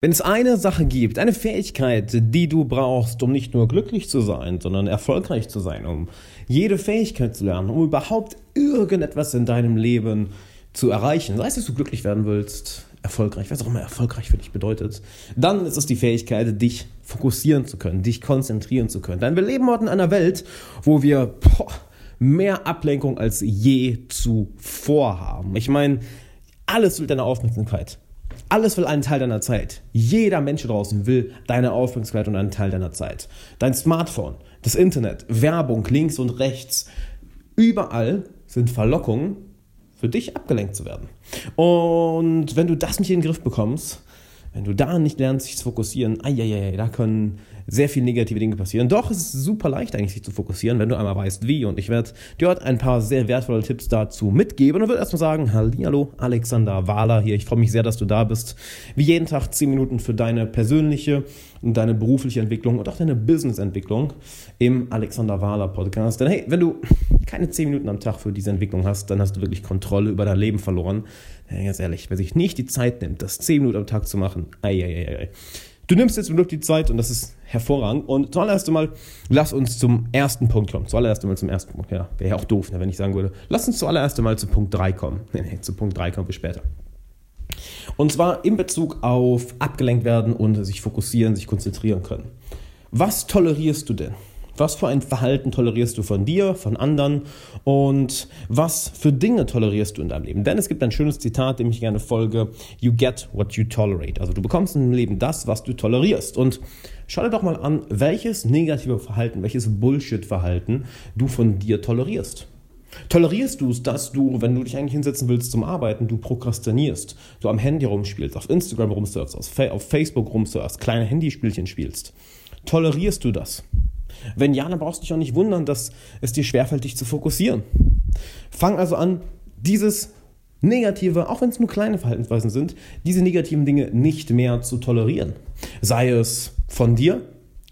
Wenn es eine Sache gibt, eine Fähigkeit, die du brauchst, um nicht nur glücklich zu sein, sondern erfolgreich zu sein, um jede Fähigkeit zu lernen, um überhaupt irgendetwas in deinem Leben zu erreichen, sei es, dass du glücklich werden willst, erfolgreich, was auch immer erfolgreich für dich bedeutet, dann ist es die Fähigkeit, dich fokussieren zu können, dich konzentrieren zu können. Denn wir leben heute in einer Welt, wo wir boah, mehr Ablenkung als je zuvor haben. Ich meine, alles will deine Aufmerksamkeit. Alles will einen Teil deiner Zeit. Jeder Mensch draußen will deine Aufmerksamkeit und einen Teil deiner Zeit. Dein Smartphone, das Internet, Werbung links und rechts. Überall sind Verlockungen, für dich abgelenkt zu werden. Und wenn du das nicht in den Griff bekommst, wenn du da nicht lernst, sich zu fokussieren, ai, da können sehr viele negative Dinge passieren. Doch es ist super leicht eigentlich, sich zu fokussieren, wenn du einmal weißt, wie. Und ich werde dir heute ein paar sehr wertvolle Tipps dazu mitgeben. Und würde erstmal sagen, hallo, Alexander Wahler hier. Ich freue mich sehr, dass du da bist. Wie jeden Tag 10 Minuten für deine persönliche und deine berufliche Entwicklung und auch deine Business-Entwicklung im Alexander Wahler Podcast. Denn hey, wenn du keine 10 Minuten am Tag für diese Entwicklung hast, dann hast du wirklich Kontrolle über dein Leben verloren. Ja, ganz ehrlich, wer sich nicht die Zeit nimmt, das 10 Minuten am Tag zu machen, ei, ei, ei, ei Du nimmst jetzt wirklich die Zeit und das ist hervorragend. Und zuallererst einmal, lass uns zum ersten Punkt kommen. Zuallererst einmal zum ersten Punkt. Ja, wäre ja auch doof, ne, wenn ich sagen würde, lass uns zuallererst einmal zu Punkt 3 kommen. Nee, nee, zu Punkt 3 kommen wir später. Und zwar in Bezug auf abgelenkt werden und sich fokussieren, sich konzentrieren können. Was tolerierst du denn? Was für ein Verhalten tolerierst du von dir, von anderen und was für Dinge tolerierst du in deinem Leben? Denn es gibt ein schönes Zitat, dem ich gerne folge: You get what you tolerate. Also du bekommst im Leben das, was du tolerierst. Und schau dir doch mal an, welches negative Verhalten, welches Bullshit-Verhalten du von dir tolerierst. Tolerierst du es, dass du, wenn du dich eigentlich hinsetzen willst zum Arbeiten, du prokrastinierst, du am Handy rumspielst, auf Instagram rumsurfst, auf Facebook rumsurfst, kleine Handyspielchen spielst? Tolerierst du das? Wenn ja, dann brauchst du dich auch nicht wundern, dass es dir schwerfällt, dich zu fokussieren. Fang also an, dieses negative, auch wenn es nur kleine Verhaltensweisen sind, diese negativen Dinge nicht mehr zu tolerieren. Sei es von dir,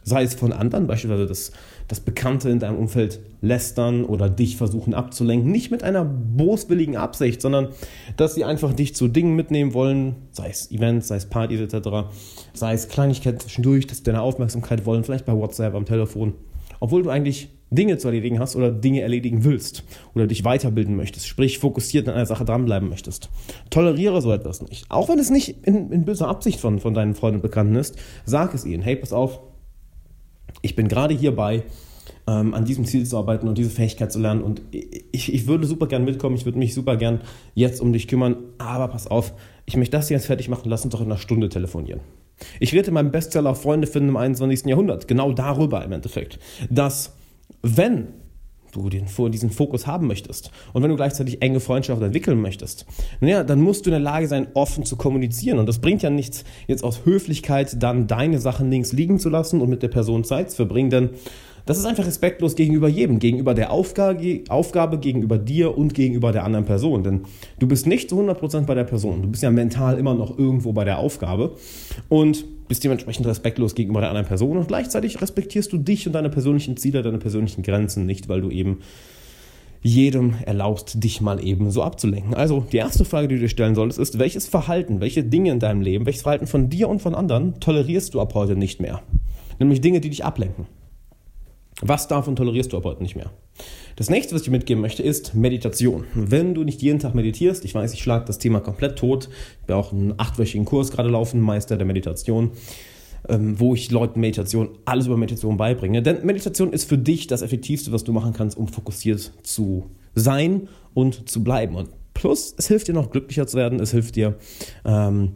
sei es von anderen, beispielsweise das, das Bekannte in deinem Umfeld lästern oder dich versuchen abzulenken, nicht mit einer boswilligen Absicht, sondern dass sie einfach dich zu Dingen mitnehmen wollen, sei es Events, sei es Partys etc., sei es Kleinigkeiten zwischendurch, dass sie deine Aufmerksamkeit wollen, vielleicht bei WhatsApp, am Telefon, obwohl du eigentlich Dinge zu erledigen hast oder Dinge erledigen willst oder dich weiterbilden möchtest, sprich fokussiert an einer Sache dranbleiben möchtest. Toleriere so etwas nicht. Auch wenn es nicht in, in böser Absicht von, von deinen Freunden und Bekannten ist, sag es ihnen. Hey, pass auf, ich bin gerade hierbei, ähm, an diesem Ziel zu arbeiten und diese Fähigkeit zu lernen. Und ich, ich würde super gern mitkommen, ich würde mich super gern jetzt um dich kümmern, aber pass auf, ich möchte das jetzt fertig machen, lass uns doch in einer Stunde telefonieren. Ich rede in meinem Bestseller Freunde finden im 21. Jahrhundert genau darüber im Endeffekt, dass wenn du den, diesen Fokus haben möchtest und wenn du gleichzeitig enge Freundschaften entwickeln möchtest, naja, dann musst du in der Lage sein, offen zu kommunizieren. Und das bringt ja nichts, jetzt aus Höflichkeit dann deine Sachen links liegen zu lassen und mit der Person Zeit zu verbringen, denn das ist einfach respektlos gegenüber jedem, gegenüber der Aufgabe, Aufgabe, gegenüber dir und gegenüber der anderen Person. Denn du bist nicht zu 100% bei der Person. Du bist ja mental immer noch irgendwo bei der Aufgabe und bist dementsprechend respektlos gegenüber der anderen Person und gleichzeitig respektierst du dich und deine persönlichen Ziele, deine persönlichen Grenzen nicht, weil du eben jedem erlaubst, dich mal eben so abzulenken. Also die erste Frage, die du dir stellen solltest, ist, welches Verhalten, welche Dinge in deinem Leben, welches Verhalten von dir und von anderen tolerierst du ab heute nicht mehr? Nämlich Dinge, die dich ablenken. Was davon tolerierst du ab heute nicht mehr? Das nächste, was ich dir mitgeben möchte, ist Meditation. Wenn du nicht jeden Tag meditierst, ich weiß, ich schlage das Thema komplett tot, ich habe auch einen achtwöchigen Kurs gerade laufen, Meister der Meditation, ähm, wo ich Leuten Meditation, alles über Meditation beibringe. Denn Meditation ist für dich das Effektivste, was du machen kannst, um fokussiert zu sein und zu bleiben. Und plus, es hilft dir noch glücklicher zu werden, es hilft dir, ähm,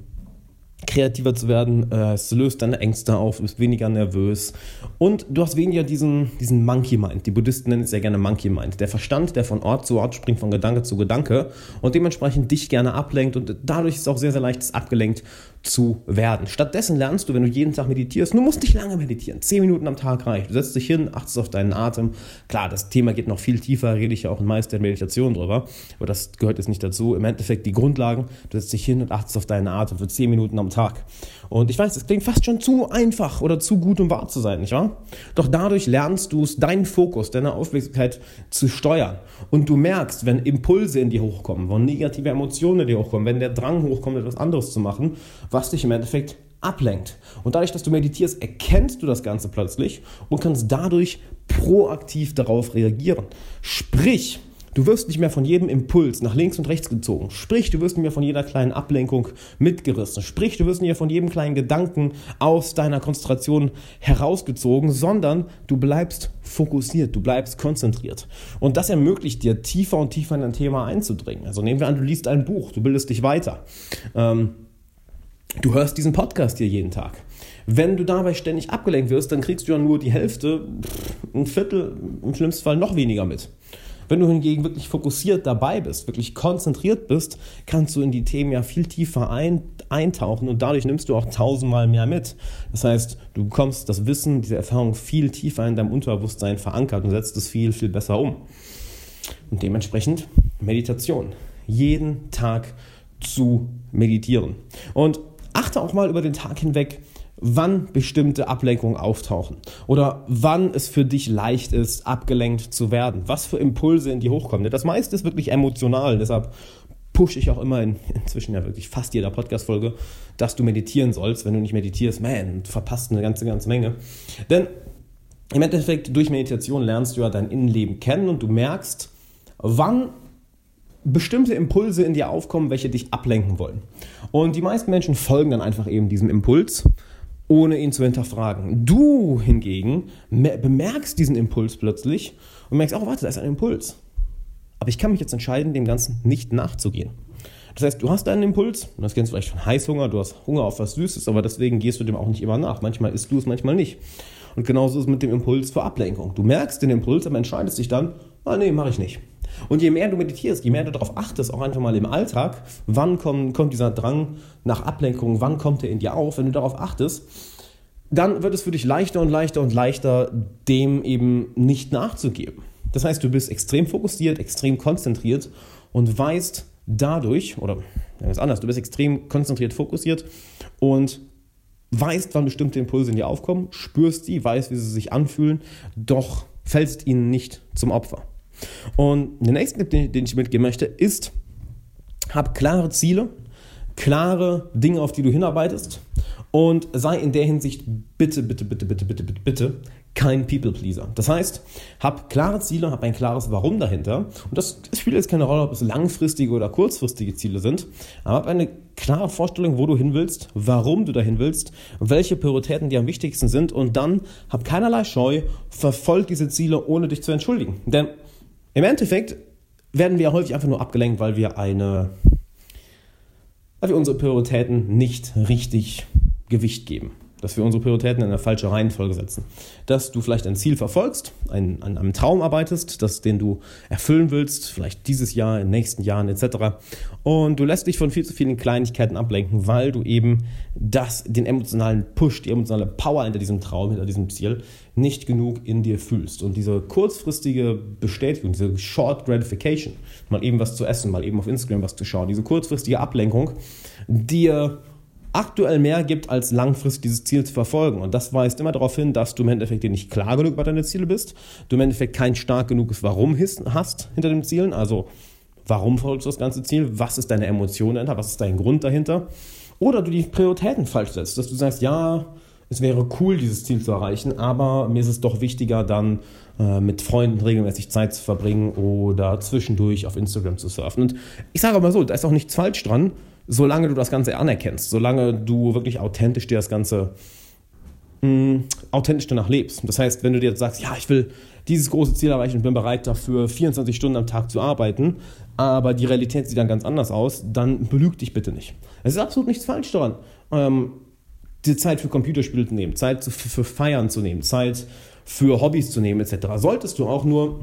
kreativer zu werden, äh, es löst deine Ängste auf, du bist weniger nervös und du hast weniger diesen, diesen Monkey Mind. Die Buddhisten nennen es ja gerne Monkey Mind. Der Verstand, der von Ort zu Ort springt, von Gedanke zu Gedanke und dementsprechend dich gerne ablenkt und dadurch ist es auch sehr, sehr leicht, abgelenkt zu werden. Stattdessen lernst du, wenn du jeden Tag meditierst, du musst nicht lange meditieren. Zehn Minuten am Tag reicht. Du setzt dich hin, achtest auf deinen Atem. Klar, das Thema geht noch viel tiefer, rede ich ja auch in Meister der Meditation drüber, aber das gehört jetzt nicht dazu. Im Endeffekt die Grundlagen, du setzt dich hin und achtest auf deinen Atem für zehn Minuten am Tag. Und ich weiß, es klingt fast schon zu einfach oder zu gut, um wahr zu sein, nicht wahr? Doch dadurch lernst du es, deinen Fokus, deine Aufmerksamkeit zu steuern. Und du merkst, wenn Impulse in dir hochkommen, wenn negative Emotionen in dir hochkommen, wenn der Drang hochkommt, etwas anderes zu machen, was dich im Endeffekt ablenkt. Und dadurch, dass du meditierst, erkennst du das Ganze plötzlich und kannst dadurch proaktiv darauf reagieren. Sprich, Du wirst nicht mehr von jedem Impuls nach links und rechts gezogen. Sprich, du wirst nicht mehr von jeder kleinen Ablenkung mitgerissen. Sprich, du wirst nicht mehr von jedem kleinen Gedanken aus deiner Konzentration herausgezogen, sondern du bleibst fokussiert, du bleibst konzentriert. Und das ermöglicht dir, tiefer und tiefer in ein Thema einzudringen. Also nehmen wir an, du liest ein Buch, du bildest dich weiter. Ähm, du hörst diesen Podcast hier jeden Tag. Wenn du dabei ständig abgelenkt wirst, dann kriegst du ja nur die Hälfte, ein Viertel, im schlimmsten Fall noch weniger mit. Wenn du hingegen wirklich fokussiert dabei bist, wirklich konzentriert bist, kannst du in die Themen ja viel tiefer ein, eintauchen und dadurch nimmst du auch tausendmal mehr mit. Das heißt, du bekommst das Wissen, diese Erfahrung viel tiefer in deinem Unterbewusstsein verankert und setzt es viel, viel besser um. Und dementsprechend Meditation. Jeden Tag zu meditieren. Und achte auch mal über den Tag hinweg, wann bestimmte Ablenkungen auftauchen oder wann es für dich leicht ist, abgelenkt zu werden, was für Impulse in dir hochkommen. Das meiste ist wirklich emotional, deshalb pushe ich auch immer in, inzwischen ja wirklich fast jeder Podcast-Folge, dass du meditieren sollst. Wenn du nicht meditierst, man, du verpasst eine ganze, ganze Menge. Denn im Endeffekt, durch Meditation lernst du ja dein Innenleben kennen und du merkst, wann bestimmte Impulse in dir aufkommen, welche dich ablenken wollen. Und die meisten Menschen folgen dann einfach eben diesem Impuls ohne ihn zu hinterfragen. Du hingegen bemerkst diesen Impuls plötzlich und merkst, oh, warte, da ist ein Impuls. Aber ich kann mich jetzt entscheiden, dem Ganzen nicht nachzugehen. Das heißt, du hast einen Impuls, das kennst du vielleicht von Heißhunger, du hast Hunger auf was Süßes, aber deswegen gehst du dem auch nicht immer nach. Manchmal isst du es, manchmal nicht. Und genauso ist es mit dem Impuls für Ablenkung. Du merkst den Impuls, aber entscheidest dich dann, ah nee, mache ich nicht. Und je mehr du meditierst, je mehr du darauf achtest, auch einfach mal im Alltag, wann kommt, kommt dieser Drang nach Ablenkung, wann kommt er in dir auf, wenn du darauf achtest, dann wird es für dich leichter und leichter und leichter, dem eben nicht nachzugeben. Das heißt, du bist extrem fokussiert, extrem konzentriert und weißt dadurch, oder ganz anders, du bist extrem konzentriert, fokussiert und weißt, wann bestimmte Impulse in dir aufkommen, spürst sie, weißt, wie sie sich anfühlen, doch fällst ihnen nicht zum Opfer. Und der nächste Tipp, den, den ich mitgeben möchte, ist, hab klare Ziele, klare Dinge, auf die du hinarbeitest und sei in der Hinsicht bitte, bitte, bitte, bitte, bitte, bitte, bitte kein People-Pleaser. Das heißt, hab klare Ziele, hab ein klares Warum dahinter. Und das spielt jetzt keine Rolle, ob es langfristige oder kurzfristige Ziele sind, aber hab eine klare Vorstellung, wo du hin willst, warum du dahin willst, welche Prioritäten dir am wichtigsten sind und dann hab keinerlei Scheu, verfolg diese Ziele, ohne dich zu entschuldigen. Denn im Endeffekt werden wir häufig einfach nur abgelenkt, weil wir eine, weil wir unsere Prioritäten nicht richtig Gewicht geben dass wir unsere Prioritäten in eine falsche Reihenfolge setzen. Dass du vielleicht ein Ziel verfolgst, ein, an einem Traum arbeitest, das, den du erfüllen willst, vielleicht dieses Jahr, in den nächsten Jahren etc. Und du lässt dich von viel zu vielen Kleinigkeiten ablenken, weil du eben das, den emotionalen Push, die emotionale Power hinter diesem Traum, hinter diesem Ziel nicht genug in dir fühlst. Und diese kurzfristige Bestätigung, diese Short Gratification, mal eben was zu essen, mal eben auf Instagram was zu schauen, diese kurzfristige Ablenkung, dir aktuell mehr gibt, als langfristig dieses Ziel zu verfolgen. Und das weist immer darauf hin, dass du im Endeffekt dir nicht klar genug über deine Ziele bist, du im Endeffekt kein stark genuges Warum hast hinter den Zielen, also warum folgst du das ganze Ziel, was ist deine Emotion dahinter, was ist dein Grund dahinter, oder du die Prioritäten falsch setzt, dass du sagst, ja, es wäre cool, dieses Ziel zu erreichen, aber mir ist es doch wichtiger, dann äh, mit Freunden regelmäßig Zeit zu verbringen oder zwischendurch auf Instagram zu surfen. Und ich sage aber so, da ist auch nichts falsch dran, solange du das Ganze anerkennst, solange du wirklich authentisch dir das Ganze mh, mm, authentisch danach lebst. Das heißt, wenn du dir jetzt sagst, ja, ich will dieses große Ziel erreichen und bin bereit dafür 24 Stunden am Tag zu arbeiten, aber die Realität sieht dann ganz anders aus, dann belüg dich bitte nicht. Es ist absolut nichts falsch daran, ähm, die Zeit für Computerspiele zu nehmen, Zeit für Feiern zu nehmen, Zeit für Hobbys zu nehmen etc. Solltest du auch nur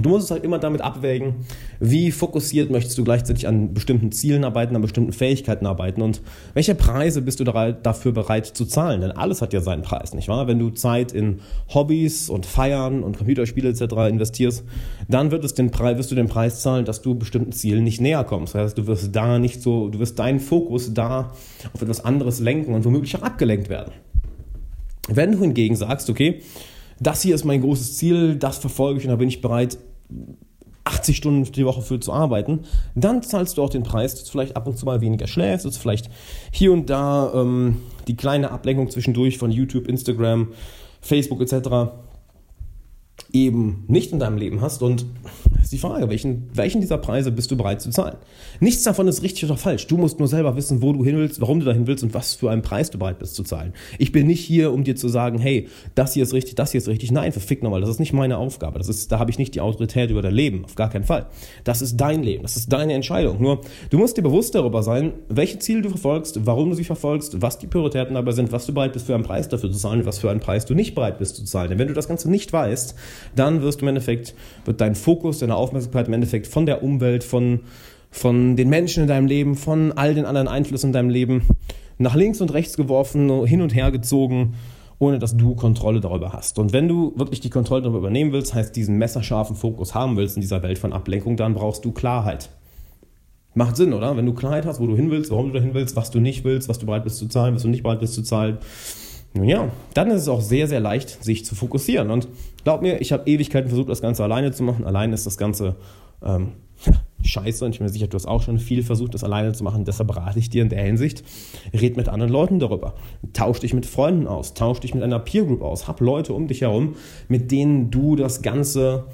Du musst es halt immer damit abwägen, wie fokussiert möchtest du gleichzeitig an bestimmten Zielen arbeiten, an bestimmten Fähigkeiten arbeiten und welche Preise bist du dafür bereit zu zahlen? Denn alles hat ja seinen Preis, nicht wahr? Wenn du Zeit in Hobbys und Feiern und Computerspiele etc. investierst, dann wird es den Preis, wirst du den Preis zahlen, dass du bestimmten Zielen nicht näher kommst. Das heißt, du wirst da nicht so, du wirst deinen Fokus da auf etwas anderes lenken und womöglich auch abgelenkt werden. Wenn du hingegen sagst, okay, das hier ist mein großes Ziel, das verfolge ich und da bin ich bereit, 80 Stunden die Woche für zu arbeiten, dann zahlst du auch den Preis, dass du vielleicht ab und zu mal weniger schläfst, dass du vielleicht hier und da ähm, die kleine Ablenkung zwischendurch von YouTube, Instagram, Facebook etc. eben nicht in deinem Leben hast und ist die Frage, welchen, welchen dieser Preise bist du bereit zu zahlen? Nichts davon ist richtig oder falsch. Du musst nur selber wissen, wo du hin willst, warum du dahin willst und was für einen Preis du bereit bist zu zahlen. Ich bin nicht hier, um dir zu sagen, hey, das hier ist richtig, das hier ist richtig. Nein, verfick nochmal, das ist nicht meine Aufgabe. Das ist, da habe ich nicht die Autorität über dein Leben. Auf gar keinen Fall. Das ist dein Leben. Das ist deine Entscheidung. Nur, du musst dir bewusst darüber sein, welche Ziele du verfolgst, warum du sie verfolgst, was die Prioritäten dabei sind, was du bereit bist für einen Preis dafür zu zahlen, was für einen Preis du nicht bereit bist zu zahlen. Denn wenn du das Ganze nicht weißt, dann wirst du im Endeffekt, wird dein Fokus, deine Aufmerksamkeit im Endeffekt von der Umwelt, von, von den Menschen in deinem Leben, von all den anderen Einflüssen in deinem Leben nach links und rechts geworfen, hin und her gezogen, ohne dass du Kontrolle darüber hast. Und wenn du wirklich die Kontrolle darüber übernehmen willst, heißt diesen messerscharfen Fokus haben willst in dieser Welt von Ablenkung, dann brauchst du Klarheit. Macht Sinn, oder? Wenn du Klarheit hast, wo du hin willst, warum du dahin willst, was du nicht willst, was du bereit bist zu zahlen, was du nicht bereit bist zu zahlen, nun ja, dann ist es auch sehr, sehr leicht, sich zu fokussieren. Und glaub mir, ich habe Ewigkeiten versucht, das Ganze alleine zu machen. Alleine ist das Ganze ähm, scheiße und ich bin mir sicher, du hast auch schon viel versucht, das alleine zu machen. Deshalb rate ich dir in der Hinsicht, red mit anderen Leuten darüber. Tausch dich mit Freunden aus, tausch dich mit einer Peer Group aus. Hab Leute um dich herum, mit denen du das Ganze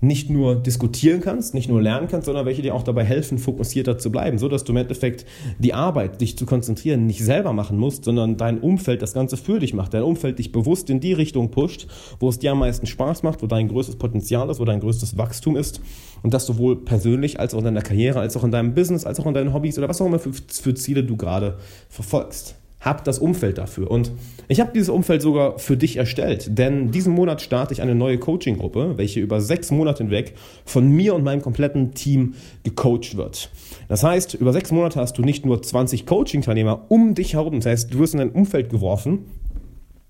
nicht nur diskutieren kannst, nicht nur lernen kannst, sondern welche dir auch dabei helfen, fokussierter zu bleiben, so dass du im Endeffekt die Arbeit, dich zu konzentrieren, nicht selber machen musst, sondern dein Umfeld das Ganze für dich macht, dein Umfeld dich bewusst in die Richtung pusht, wo es dir am meisten Spaß macht, wo dein größtes Potenzial ist, wo dein größtes Wachstum ist und das sowohl persönlich als auch in deiner Karriere, als auch in deinem Business, als auch in deinen Hobbys oder was auch immer für, für Ziele du gerade verfolgst. Hab das Umfeld dafür. Und ich habe dieses Umfeld sogar für dich erstellt, denn diesen Monat starte ich eine neue Coaching-Gruppe, welche über sechs Monate hinweg von mir und meinem kompletten Team gecoacht wird. Das heißt, über sechs Monate hast du nicht nur 20 Coaching-Teilnehmer um dich herum, das heißt, du wirst in ein Umfeld geworfen,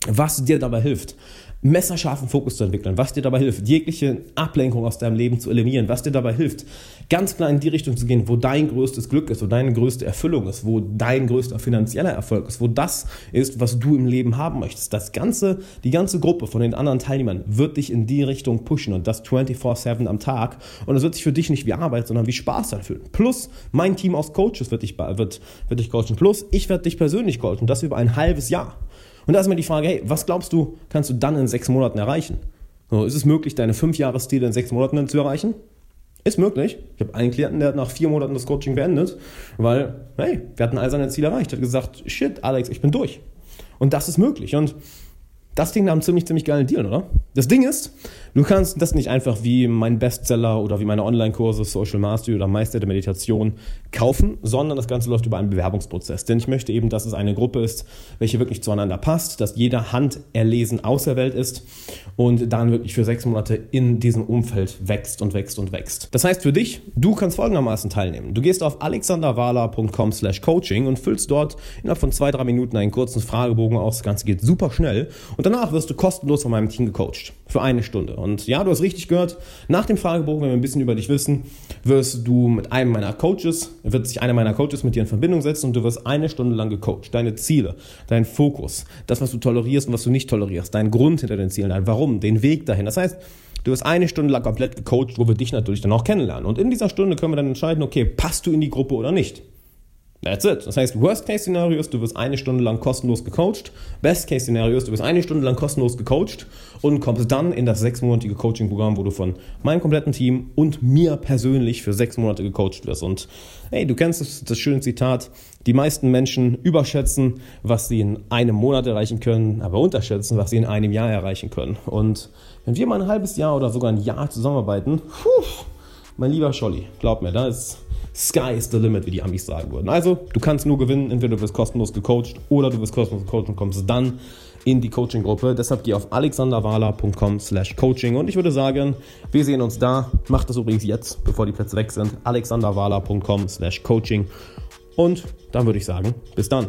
was dir dabei hilft, messerscharfen Fokus zu entwickeln, was dir dabei hilft, jegliche Ablenkung aus deinem Leben zu eliminieren, was dir dabei hilft, ganz klar in die Richtung zu gehen, wo dein größtes Glück ist, wo deine größte Erfüllung ist, wo dein größter finanzieller Erfolg ist, wo das ist, was du im Leben haben möchtest. Das ganze, die ganze Gruppe von den anderen Teilnehmern wird dich in die Richtung pushen und das 24/7 am Tag und es wird sich für dich nicht wie Arbeit, sondern wie Spaß anfühlen. Plus mein Team aus Coaches wird dich, wird, wird dich coachen. Plus ich werde dich persönlich coachen, das über ein halbes Jahr. Und da ist mir die Frage, hey, was glaubst du, kannst du dann in sechs Monaten erreichen? So, ist es möglich, deine fünf Jahresziele in sechs Monaten zu erreichen? Ist möglich. Ich habe einen Klienten, der hat nach vier Monaten das Coaching beendet, weil, hey, wir hatten all seine Ziele erreicht. Er hat gesagt, shit, Alex, ich bin durch. Und das ist möglich. Und das Ding einen ziemlich, ziemlich geilen Deal, oder? Das Ding ist, du kannst das nicht einfach wie mein Bestseller oder wie meine Online-Kurse Social Mastery oder Meister der Meditation kaufen, sondern das Ganze läuft über einen Bewerbungsprozess. Denn ich möchte eben, dass es eine Gruppe ist, welche wirklich zueinander passt, dass jeder Hand erlesen auserwählt ist und dann wirklich für sechs Monate in diesem Umfeld wächst und wächst und wächst. Das heißt für dich, du kannst folgendermaßen teilnehmen. Du gehst auf alexanderwala.com slash coaching und füllst dort innerhalb von zwei, drei Minuten einen kurzen Fragebogen aus. Das Ganze geht super schnell und danach wirst du kostenlos von meinem Team gecoacht. Für eine Stunde. Und ja, du hast richtig gehört, nach dem Fragebogen, wenn wir ein bisschen über dich wissen, wirst du mit einem meiner Coaches, wird sich einer meiner Coaches mit dir in Verbindung setzen und du wirst eine Stunde lang gecoacht. Deine Ziele, dein Fokus, das, was du tolerierst und was du nicht tolerierst, dein Grund hinter den Zielen, dein Warum, den Weg dahin. Das heißt, Du wirst eine Stunde lang komplett gecoacht, wo wir dich natürlich dann auch kennenlernen. Und in dieser Stunde können wir dann entscheiden, okay, passt du in die Gruppe oder nicht. That's it. Das heißt, Worst-Case-Szenario ist, du wirst eine Stunde lang kostenlos gecoacht. Best-Case-Szenario ist, du wirst eine Stunde lang kostenlos gecoacht und kommst dann in das sechsmonatige Coaching-Programm, wo du von meinem kompletten Team und mir persönlich für sechs Monate gecoacht wirst. Und hey, du kennst das, das schöne Zitat, die meisten Menschen überschätzen, was sie in einem Monat erreichen können, aber unterschätzen, was sie in einem Jahr erreichen können. Und wenn wir mal ein halbes Jahr oder sogar ein Jahr zusammenarbeiten, puh, mein lieber Scholli, glaub mir, da ist Sky is the limit, wie die Amis sagen würden. Also, du kannst nur gewinnen, entweder du wirst kostenlos gecoacht oder du wirst kostenlos gecoacht und kommst dann in die Coaching-Gruppe. Deshalb geh auf alexanderwala.com slash coaching und ich würde sagen, wir sehen uns da. Mach das übrigens jetzt, bevor die Plätze weg sind. alexanderwala.com slash coaching und dann würde ich sagen, bis dann.